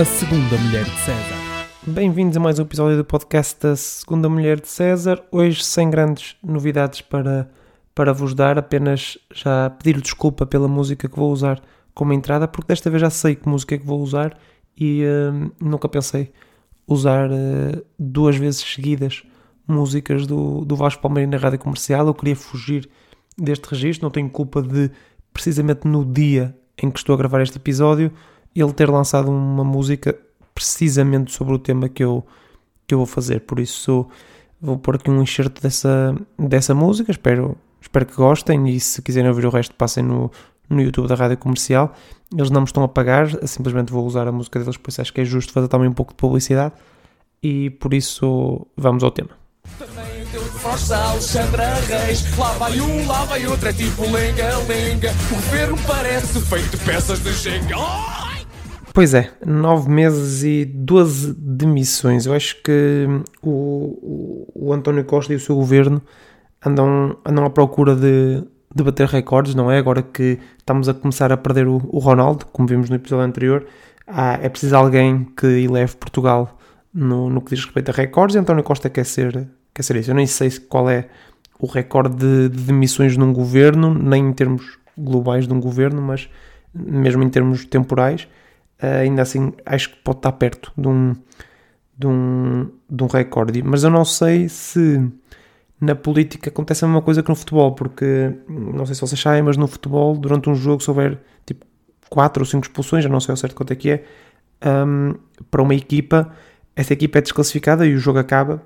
a segunda mulher de César. Bem-vindos a mais um episódio do podcast da Segunda Mulher de César. Hoje sem grandes novidades para, para vos dar, apenas já pedir desculpa pela música que vou usar como entrada, porque desta vez já sei que música é que vou usar e uh, nunca pensei usar uh, duas vezes seguidas músicas do, do Vasco Palmeiras na rádio comercial. Eu queria fugir deste registro, não tenho culpa de precisamente no dia em que estou a gravar este episódio ele ter lançado uma música precisamente sobre o tema que eu, que eu vou fazer. Por isso vou pôr aqui um enxerto dessa, dessa música. Espero, espero que gostem e se quiserem ouvir o resto, passem no, no YouTube da Rádio Comercial. Eles não me estão a pagar, simplesmente vou usar a música deles, por isso acho que é justo fazer também um pouco de publicidade. E por isso vamos ao tema. Também força Alexandra Reis. Lá vai um, lá vai outro, é tipo lenga-lenga. O governo parece feito peças de jenga. Pois é, nove meses e 12 demissões. Eu acho que o, o, o António Costa e o seu governo andam, andam à procura de, de bater recordes, não é? Agora que estamos a começar a perder o, o Ronaldo, como vimos no episódio anterior, há, é preciso alguém que eleve Portugal no, no que diz respeito a recordes e António Costa quer ser, quer ser isso. Eu nem sei qual é o recorde de, de demissões num governo, nem em termos globais de um governo, mas mesmo em termos temporais ainda assim acho que pode estar perto de um, de um, de um recorde. Mas eu não sei se na política acontece a mesma coisa que no futebol, porque não sei se vocês sabem, mas no futebol, durante um jogo, se houver tipo 4 ou 5 expulsões, já não sei ao certo quanto é que é, um, para uma equipa, essa equipa é desclassificada e o jogo acaba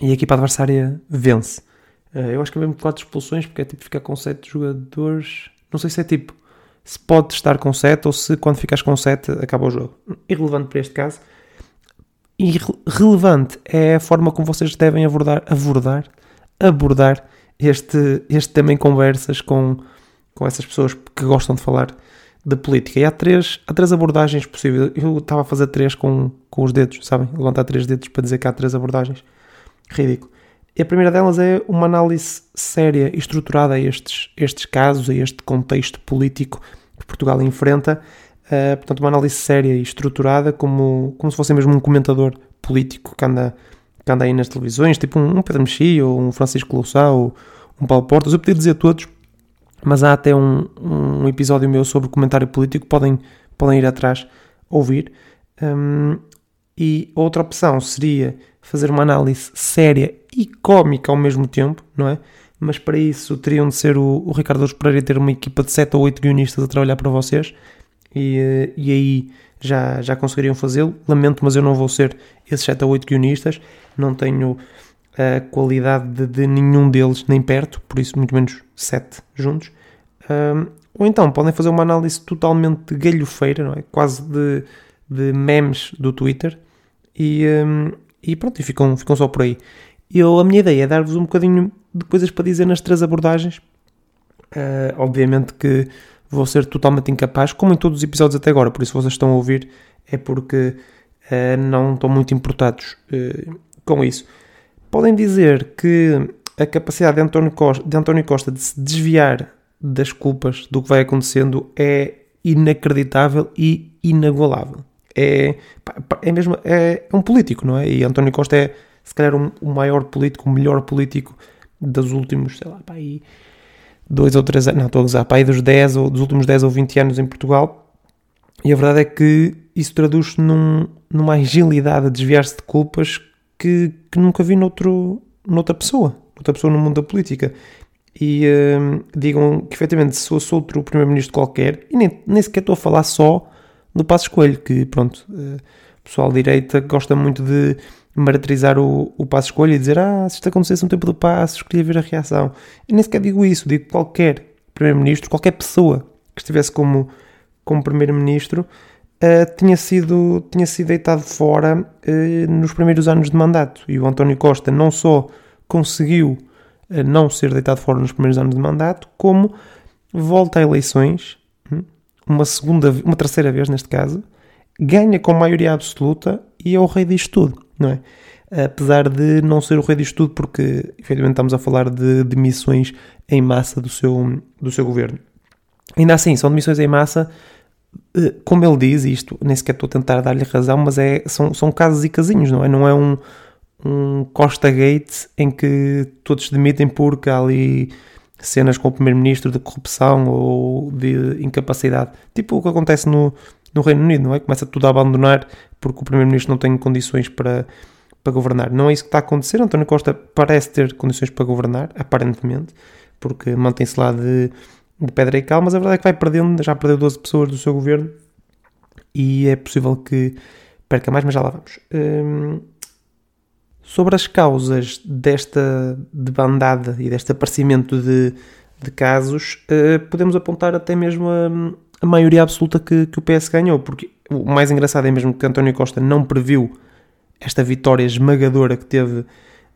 e a equipa adversária vence. Uh, eu acho que é mesmo 4 expulsões, porque é tipo ficar com 7 jogadores. Não sei se é tipo se pode estar com 7 ou se quando ficas com 7 acaba o jogo. Irrelevante para este caso. Irrelevante é a forma como vocês devem abordar, abordar, abordar este, este tema em conversas com, com essas pessoas que gostam de falar de política. E há três, há três abordagens possíveis. Eu estava a fazer três com, com os dedos, sabem? Levantar três dedos para dizer que há três abordagens. Ridículo. E a primeira delas é uma análise séria e estruturada a estes, estes casos, a este contexto político que Portugal enfrenta. Uh, portanto, uma análise séria e estruturada, como, como se fosse mesmo um comentador político que anda, que anda aí nas televisões, tipo um, um Pedro Mexia, ou um Francisco Louçã, ou um Paulo Portas. Eu podia dizer todos, mas há até um, um episódio meu sobre comentário político, podem, podem ir atrás ouvir. Um, e outra opção seria fazer uma análise séria e cómica ao mesmo tempo, não é? Mas para isso teriam de ser o, o Ricardo Douros Pereira ter uma equipa de 7 ou 8 guionistas a trabalhar para vocês e, eh, e aí já, já conseguiriam fazê-lo. Lamento, mas eu não vou ser esses 7 ou 8 guionistas, não tenho a qualidade de, de nenhum deles nem perto, por isso muito menos 7 juntos. Um, ou então podem fazer uma análise totalmente galhofeira, não é? quase de, de memes do Twitter, e, um, e pronto, e ficam, ficam só por aí. Eu, a minha ideia é dar-vos um bocadinho de coisas para dizer nas três abordagens. Uh, obviamente que vou ser totalmente incapaz, como em todos os episódios até agora, por isso vocês estão a ouvir é porque uh, não estão muito importados uh, com isso. Podem dizer que a capacidade de Costa, de António Costa de se desviar das culpas do que vai acontecendo é inacreditável e inagualável é, é mesmo é, um político, não é? E António Costa é se calhar um, o maior político, o melhor político dos últimos, sei lá, pá, aí dois ou três anos, não estou a usar, pá, aí dos 10 ou dos últimos 10 ou 20 anos em Portugal. E a verdade é que isso traduz-se num, numa agilidade a desviar-se de culpas que, que nunca vi noutro, noutra pessoa, outra pessoa no mundo da política. E uh, digam que efetivamente se fosse outro primeiro-ministro qualquer, e nem, nem sequer estou a falar só do Passo Escolho, que pronto, eh, o pessoal de direita gosta muito de martirizar o, o Passo Escolho e dizer ah, se isto acontecesse no tempo do Passo, escolhi ver a reação. Eu nem sequer digo isso, digo qualquer Primeiro-Ministro, qualquer pessoa que estivesse como, como Primeiro-Ministro uh, tinha, sido, tinha sido deitado fora uh, nos primeiros anos de mandato. E o António Costa não só conseguiu uh, não ser deitado fora nos primeiros anos de mandato, como volta a eleições uma segunda, uma terceira vez neste caso, ganha com maioria absoluta e é o rei disto tudo, não é? Apesar de não ser o rei disto tudo, porque efetivamente estamos a falar de demissões em massa do seu, do seu governo. Ainda assim, são demissões em massa eh, como ele diz, isto nem sequer estou a tentar dar-lhe razão, mas é, são, são casos e casinhos, não é? Não é um, um Costa Gate em que todos se demitem porque há ali cenas com o primeiro-ministro de corrupção ou de incapacidade. Tipo o que acontece no, no Reino Unido, não é? Começa tudo a abandonar porque o primeiro-ministro não tem condições para, para governar. Não é isso que está a acontecer. António Costa parece ter condições para governar, aparentemente, porque mantém-se lá de, de pedra e cal, mas a verdade é que vai perdendo, já perdeu 12 pessoas do seu governo e é possível que perca mais, mas já lá vamos. Hum, Sobre as causas desta debandada e deste aparecimento de, de casos, uh, podemos apontar até mesmo a, a maioria absoluta que, que, o PS ganhou, porque o mais engraçado é mesmo que António Costa não previu esta vitória esmagadora que teve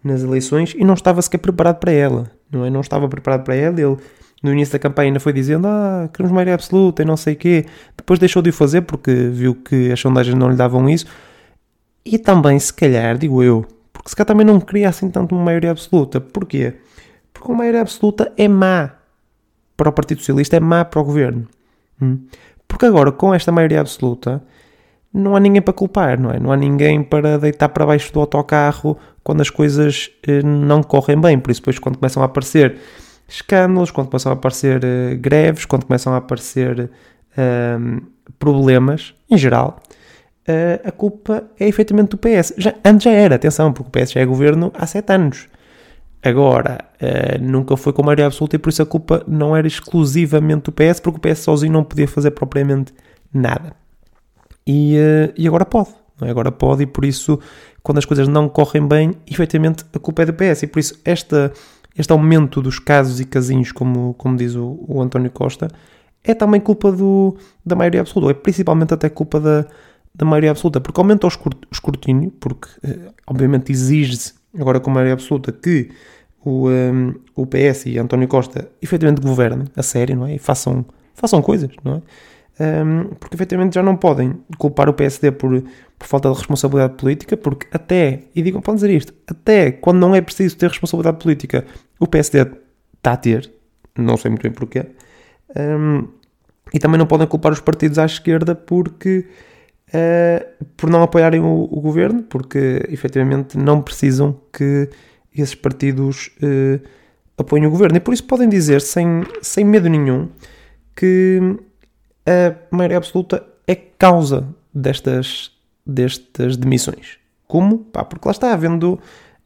nas eleições e não estava sequer preparado para ela, não é? Não estava preparado para ela, ele no início da campanha ainda foi dizendo ah, queremos maioria absoluta e não sei o quê, depois deixou de o fazer porque viu que as sondagens não lhe davam isso. E também, se calhar, digo eu, porque se calhar também não queria assim tanto uma maioria absoluta. Porquê? Porque uma maioria absoluta é má para o Partido Socialista, é má para o governo. Hum? Porque agora, com esta maioria absoluta, não há ninguém para culpar, não é? Não há ninguém para deitar para baixo do autocarro quando as coisas eh, não correm bem. Por isso, depois, quando começam a aparecer escândalos, quando começam a aparecer eh, greves, quando começam a aparecer eh, problemas, em geral, a culpa é efetivamente do PS. Já, antes já era, atenção, porque o PS já é governo há sete anos. Agora, uh, nunca foi com maioria absoluta e por isso a culpa não era exclusivamente do PS, porque o PS sozinho não podia fazer propriamente nada. E, uh, e agora pode, é? Agora pode e por isso, quando as coisas não correm bem, efetivamente a culpa é do PS. E por isso, esta, este aumento dos casos e casinhos, como, como diz o, o António Costa, é também culpa do, da maioria absoluta, é principalmente até culpa da, da maioria absoluta, porque aumenta o escrutínio, porque eh, obviamente exige-se agora com maioria absoluta que o, um, ehm, o PS e António Costa efetivamente governem a sério, não é? E façam, façam coisas, não é? Um, ehm, porque efetivamente já não podem culpar o PSD por, por falta de responsabilidade política, porque até, e digam, podem dizer isto, até quando não é preciso ter responsabilidade política, o PSD está a ter, não sei muito bem porquê, um, ehm, e também não podem culpar os partidos à esquerda porque uh, por não apoiarem o, o, governo, porque efetivamente não precisam que esses partidos uh, apoiem o governo. E por isso podem dizer, sem, sem medo nenhum, que a maioria absoluta é causa destas, destas demissões. Como? Pá, porque lá está havendo,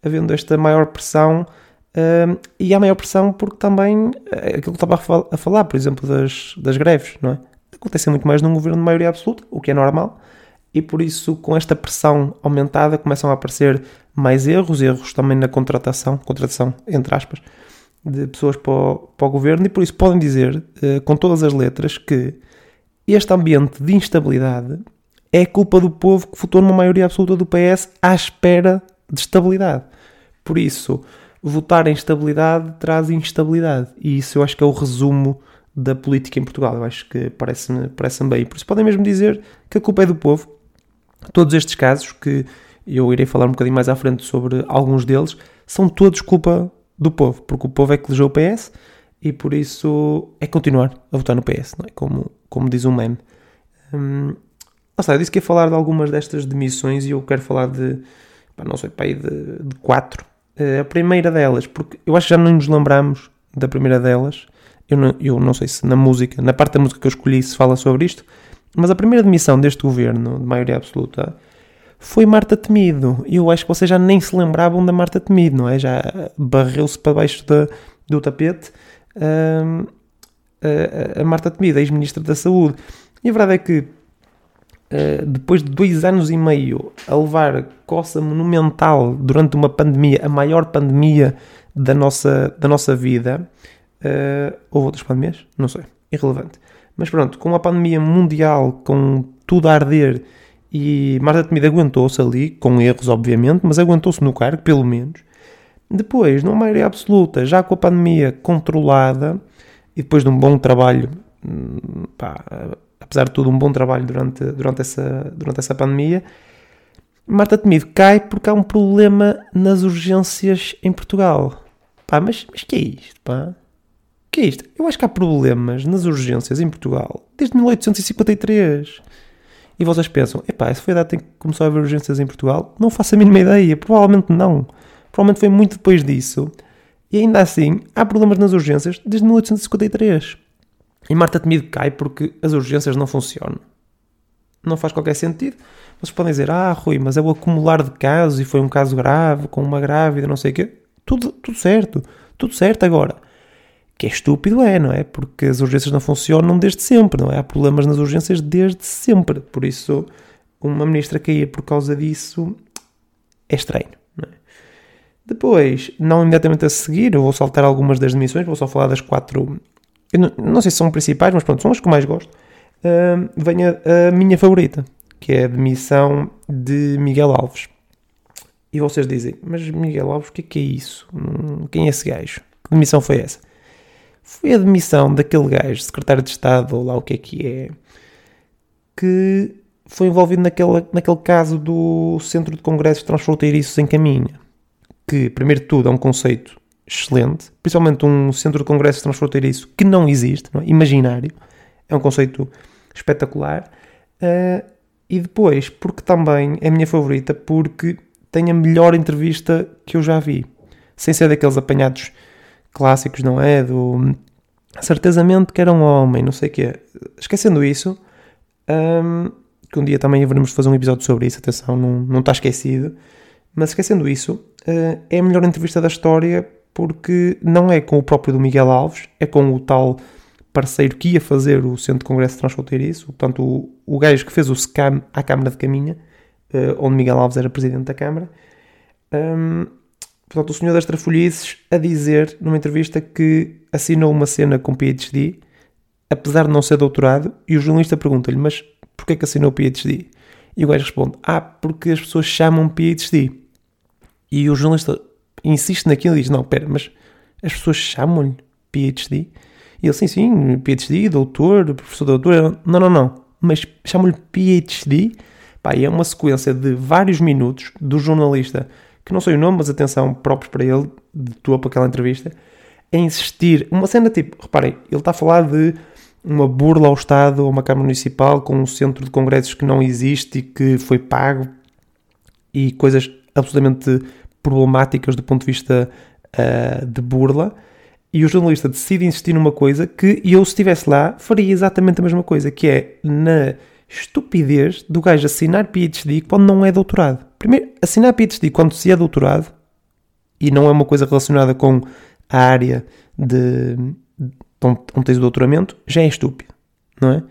havendo esta maior pressão. Uh, e há maior pressão porque também aquilo que estava a falar, por exemplo, das, das greves, não é? Acontece muito mais num governo de maioria absoluta, o que é normal, e por isso, com esta pressão aumentada, começam a aparecer mais erros, erros também na contratação, contratação entre aspas, de pessoas para o, para o governo, e por isso podem dizer, eh, com todas as letras, que este ambiente de instabilidade é culpa do povo que votou numa maioria absoluta do PS à espera de estabilidade. Por isso, votar em estabilidade traz instabilidade. E isso eu acho que é o resumo da política em Portugal. Eu acho que parece-me parece bem. Por isso podem mesmo dizer que a culpa é do povo Todos estes casos, que eu irei falar um bocadinho mais à frente sobre alguns deles, são todos culpa do povo, porque o povo é que elegeu o PS e por isso é continuar a votar no PS, não é? Como, como diz um meme. Hum, eu disse que ia falar de algumas destas demissões e eu quero falar de, pá, não sei, pá, de, de quatro. Uh, a primeira delas, porque eu acho que já não nos lembramos da primeira delas. Eu não, eu não sei se na música, na parte da música que eu escolhi, se fala sobre isto, mas a primeira demissão deste governo, de maioria absoluta, foi Marta Temido. Eu acho que vocês já nem se lembravam da Marta Temido, não é? Já barreu-se para baixo do tapete uh, a, a Marta Temido, ex-ministra da Saúde. E a verdade é que uh, depois de dois anos e meio a levar coça monumental durante uma pandemia, a maior pandemia da nossa, da nossa vida, uh, houve outras pandemias? Não sei, irrelevante. Mas pronto, com a pandemia mundial, com tudo a arder, e Marta Temido aguentou-se ali, com erros obviamente, mas aguentou-se no cargo, pelo menos. Depois, numa maioria absoluta, já com a pandemia controlada, e depois de um bom trabalho, hum, pá, apesar de tudo, um bom trabalho durante, durante, essa, durante essa pandemia, Marta Temido cai porque há um problema nas urgências em Portugal. Pá, mas, mas que é isto, pá? Que é isto? Eu acho que há problemas nas urgências em Portugal desde 1853. E vocês pensam, epá, se foi a data em que começou a haver urgências em Portugal? Não faço a mínima ideia, provavelmente não. Provavelmente foi muito depois disso. E ainda assim, há problemas nas urgências desde 1853. E Marta Temido cai porque as urgências não funcionam. Não faz qualquer sentido. Vocês podem dizer, ah, Rui, mas é o acumular de casos e foi um caso grave, com uma grávida, não sei o quê. Tudo, tudo certo. Tudo certo agora. Que é estúpido, é, não é? Porque as urgências não funcionam desde sempre, não é? Há problemas nas urgências desde sempre. Por isso, uma ministra cair por causa disso é estranho. Não é? Depois, não imediatamente a seguir, eu vou saltar algumas das demissões, vou só falar das quatro. Não, não, sei se são principais, mas pronto, são as que mais gosto. Uh, vem a, a minha favorita, que é a demissão de Miguel Alves. E vocês dizem, mas Miguel Alves, o que é que é isso? Hum, quem é esse gajo? Que demissão foi essa? Foi a demissão daquele gajo, secretário de Estado, ou lá o que é que é, que foi envolvido naquele, naquele caso do Centro de Congressos Transfronteiriços em Caminha. Que, primeiro de tudo, é um conceito excelente, principalmente um Centro de Congressos Transfronteiriço que não existe, não é? imaginário. É um conceito espetacular. Uh, e depois, porque também é a minha favorita, porque tem a melhor entrevista que eu já vi. Sem ser daqueles apanhados clássicos, não é? Do certezamente que era um homem, não sei o quê. Esquecendo isso, um, que um dia também haveremos fazer um episódio sobre isso, atenção, não, não está esquecido. Mas esquecendo isso, uh, é a melhor entrevista da história porque não é com o próprio do Miguel Alves, é com o tal parceiro que ia fazer o Centro de Congresso Transfronteiriço, portanto, o, o gajo que fez o SCAM à Câmara de Caminha, uh, onde Miguel Alves era presidente da Câmara. Um, portanto, o senhor das Trafolhices a dizer numa entrevista que assinou uma cena com PhD, apesar de não ser doutorado, e o jornalista pergunta-lhe, mas porquê que assinou PhD? E o gajo responde, ah, porque as pessoas chamam PhD. E o jornalista insiste naquilo e diz, não, pera, mas as pessoas chamam-lhe PhD? E ele, sim, sim, PhD, doutor, professor doutor. Não, não, não. Mas chamam-lhe PhD. Pá, e é uma sequência de vários minutos do jornalista, que não sei o nome, mas atenção, próprios para ele, de topo aquela entrevista, a insistir. Uma cena tipo, reparem, ele está a falar de uma burla ao Estado, a uma Câmara Municipal, com um centro de congressos que não existe e que foi pago, e coisas absolutamente problemáticas do ponto de vista uh, de burla e o jornalista decide insistir numa coisa que eu, se estivesse lá, faria exatamente a mesma coisa, que é na estupidez do gajo assinar PhD quando não é doutorado. Primeiro, assinar PhD quando se é doutorado e não é uma coisa relacionada com a área de, de onde tens o doutoramento, já é estúpido, não é?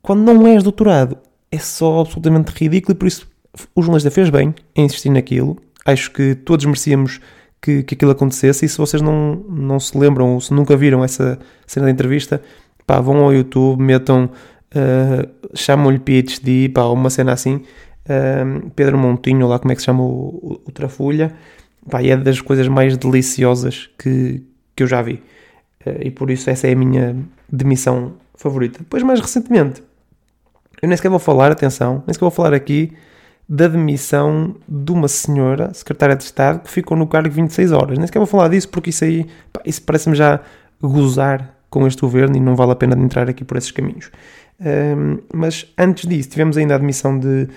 Quando não és doutorado, é só absolutamente ridículo e por isso o jornalista fez bem em insistir naquilo. Acho que todos merecíamos que, que aquilo acontecesse. E se vocês não, não se lembram ou se nunca viram essa cena da entrevista, pá, vão ao YouTube, metam, uh, chamam-lhe PhD, pá, uma cena assim. Uh, Pedro Montinho, lá como é que se chama o, o, o pá, é das coisas mais deliciosas que, que eu já vi. Uh, e por isso essa é a minha demissão favorita. Depois, mais recentemente, eu nem sequer vou falar, atenção, nem sequer vou falar aqui da demissão de uma senhora, secretária de Estado, que ficou no cargo 26 horas. Nem sequer vou falar disso porque isso aí, pá, isso parece-me já gozar com este governo e não vale a pena entrar aqui por esses caminhos. Um, mas antes disso, tivemos ainda a admissão de,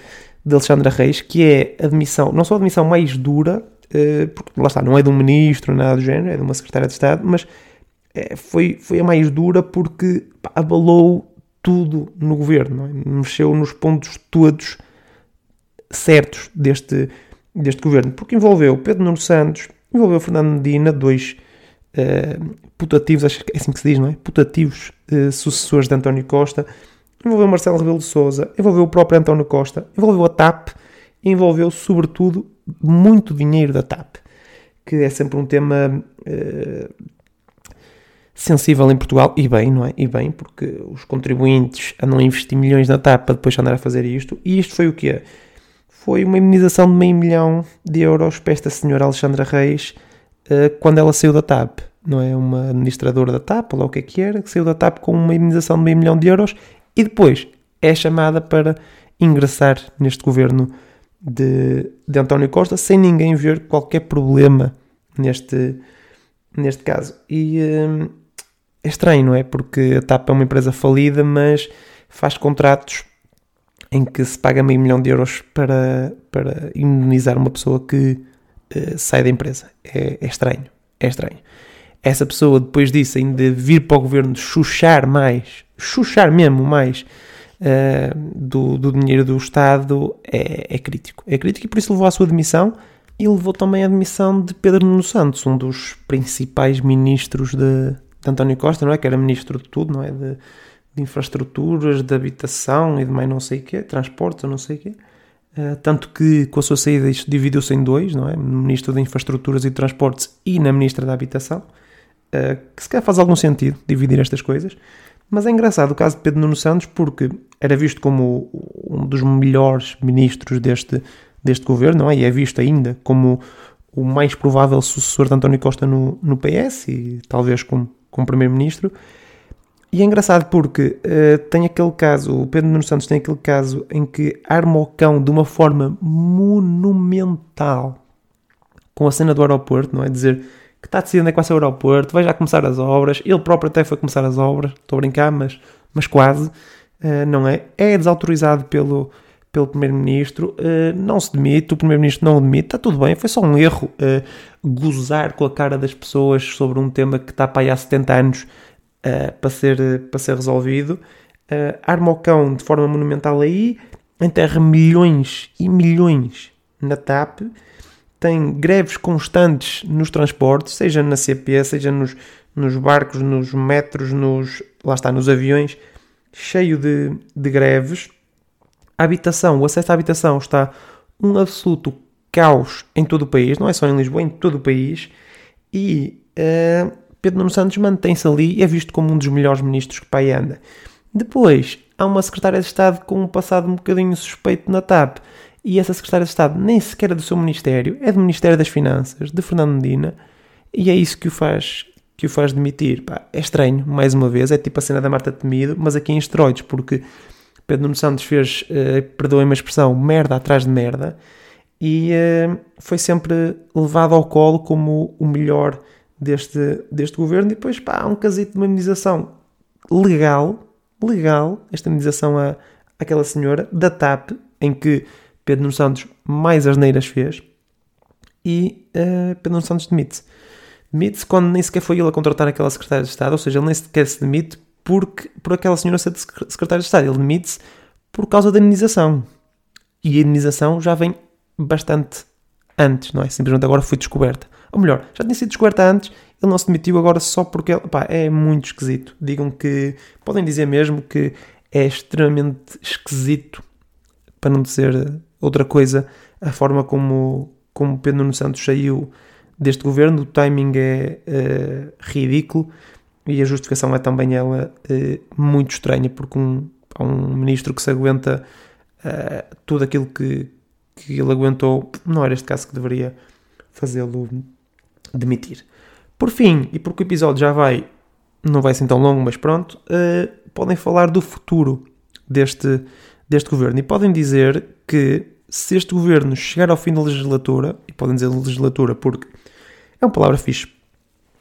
de Alexandra Reis, que é admissão, não só a admissão mais dura, uh, porque lá está, não é de um ministro, nada do género, é de uma secretária de Estado, mas é, foi, foi a mais dura porque pá, abalou tudo no governo, é? mexeu nos pontos todos certos deste, deste governo, porque envolveu Pedro Nuno Santos, envolveu Fernando Medina, dois uh, putativos, acho que é assim que se diz, não é? Putativos uh, sucessores de António Costa, envolveu Marcelo Rebelo de Sousa, envolveu o próprio António Costa, envolveu a TAP, envolveu sobretudo muito dinheiro da TAP, que é sempre um tema uh, sensível em Portugal, e bem, não é? E bem, porque os contribuintes andam a investir milhões na TAP para depois andar a fazer isto, e isto foi o que foi uma imunização de meio milhão de euros para esta senhora Alexandra Reis quando ela saiu da TAP. Não é uma administradora da TAP, ou lá o que é que era, que saiu da TAP com uma imunização de meio milhão de euros e depois é chamada para ingressar neste governo de, de António Costa sem ninguém ver qualquer problema neste, neste caso. E hum, é estranho, não é? Porque a TAP é uma empresa falida, mas faz contratos em que se paga meio milhão de euros para, para indemnizar uma pessoa que uh, sai da empresa. É, é, estranho, é estranho. Essa pessoa, depois disso, ainda vir para o governo chuchar mais, chuchar mesmo mais uh, do, do dinheiro do Estado, é, é crítico. É crítico e por isso levou à sua demissão e levou também à demissão de Pedro Nuno Santos, um dos principais ministros de, de António Costa, não é? Que era ministro de tudo, não é? De, de infraestruturas, de habitação e de mais não sei o quê, transportes não sei o quê. Uh, tanto que com a sua saída isto dividiu-se em dois, não é? No Ministro de Infraestruturas e Transportes e na Ministra da Habitação. Uh, que se calhar faz algum sentido dividir estas coisas. Mas é engraçado o caso de Pedro Nuno Santos porque era visto como um dos melhores ministros deste, deste governo, não é? E é visto ainda como o mais provável sucessor de António Costa no, no PS e talvez como, como primeiro-ministro. E é engraçado porque uh, tem aquele caso, o Pedro Nuno Santos tem aquele caso em que arma o cão de uma forma monumental com a cena do aeroporto, não é? Dizer que está decidindo é que vai ser o aeroporto, vai já começar as obras, ele próprio até foi começar as obras, estou a brincar, mas, mas quase, uh, não é? É desautorizado pelo, pelo Primeiro-Ministro, uh, não se demite, o Primeiro-Ministro não o demite, está tudo bem, foi só um erro gozar com a cara das pessoas sobre um tema que está para aí há 70 anos uh, para, ser, para ser resolvido. Uh, arma o cão de forma monumental aí, enterra milhões e milhões na TAP, tem greves constantes nos transportes, seja na CP, seja nos, nos barcos, nos metros, nos, lá está, nos aviões, cheio de, de greves. A habitação, o acesso à habitação está um absoluto caos em todo o país, não é só em Lisboa, em todo o país. E uh, Pedro Nuno Santos mantém-se ali e é visto como um dos melhores ministros que pai anda. Depois, há uma secretária de Estado com um passado um bocadinho suspeito na TAP. E essa secretária de Estado nem sequer é do seu ministério, é do Ministério das Finanças, de Fernando Medina, e é isso que o faz que o faz demitir. Pá, é estranho, mais uma vez, é tipo a cena da Marta Temido, mas aqui em esteroides, porque Pedro Nuno Santos fez, uh, perdoem-me a expressão, merda atrás de merda, e uh, foi sempre levado ao colo como o melhor deste, deste governo. E depois, pá, há um casito de uma imunização legal, legal, esta imunização a, àquela senhora, da TAP, em que Pedro Nuno Santos mais asneiras fez, e uh, Pedro Nuno Santos demite-se. Demite-se quando nem sequer foi ele a contratar aquela secretária de Estado, ou seja, ele nem sequer se demite porque, por aquela senhora ser secretária de Estado. Ele demite-se por causa da indenização. E a indenização já vem bastante antes, não é? Simplesmente agora foi descoberta. Ou melhor, já tinha sido descoberta antes, ele não se demitiu agora só porque. Pá, é muito esquisito. Digam que. Podem dizer mesmo que é extremamente esquisito, para não dizer outra coisa, a forma como, como Pedro Nuno Santos saiu deste governo. O timing é uh, ridículo e a justificação é também ela uh, muito estranha, porque um, um ministro que se aguenta uh, tudo aquilo que, que ele aguentou, não era este caso que deveria fazê-lo demitir. Por fim, e porque o episódio já vai, não vai ser tão longo, mas pronto, uh, podem falar do futuro deste, deste governo e podem dizer que se este governo chegar ao fim da legislatura, e podem dizer legislatura porque é uma palavra fixe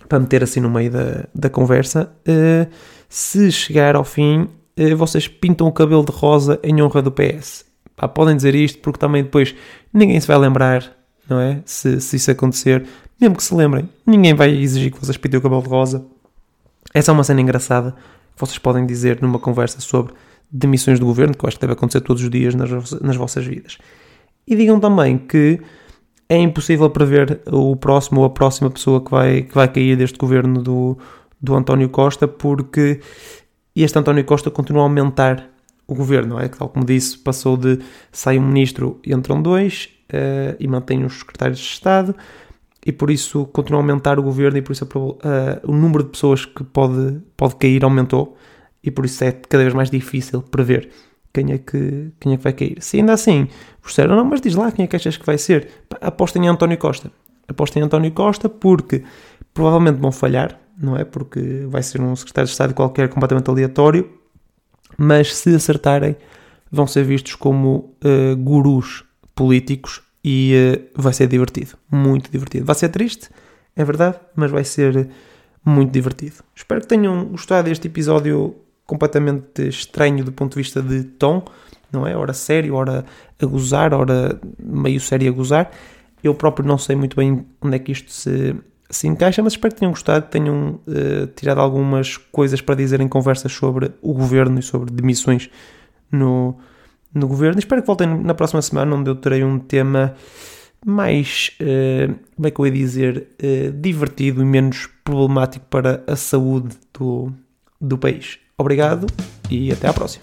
para meter assim no meio da, da conversa, uh, se chegar ao fim, uh, vocês pintam o cabelo de rosa em honra do PS. Pá, podem dizer isto porque também depois ninguém se vai lembrar, não é? Se, se isso acontecer, mesmo que se lembrem, ninguém vai exigir que vocês pintem o cabelo de rosa. Essa é uma cena engraçada que vocês podem dizer numa conversa sobre demissões do governo, que eu acho que deve acontecer todos os dias nas, nas vossas vidas. E digam também que é impossível prever o próximo ou a próxima pessoa que vai, que vai cair deste governo do, do António Costa, porque este António Costa continua a aumentar o governo, não é? Tal como disse, passou de sai um ministro entram dois uh, e mantém os secretários de Estado e por isso continua a aumentar o governo e por isso uh, o número de pessoas que pode, pode cair aumentou e por isso é cada vez mais difícil prever quem é que, quem é que vai cair. Se ainda assim disseram, não, mas diz lá quem é que achas que vai ser, apostem em António Costa. Apostem em António Costa porque provavelmente vão falhar, não é? Porque vai ser um secretário de Estado qualquer completamente aleatório mas se acertarem, vão ser vistos como uh, gurus políticos e uh, vai ser divertido, muito divertido. Vai ser triste, é verdade, mas vai ser muito divertido. Espero que tenham gostado deste episódio completamente estranho do ponto de vista de tom, não é? Hora sério, hora a gozar, hora meio sério a gozar. Eu próprio não sei muito bem onde é que isto se, se encaixa, mas espero que tenham gostado, que tenham uh, tirado algumas coisas para dizer em conversas sobre o governo e sobre demissões no, no governo. Espero que voltem na próxima semana, onde eu terei um tema mais, uh, como é que eu ia dizer, uh, divertido e menos problemático para a saúde do, do país. Obrigado e até à próxima.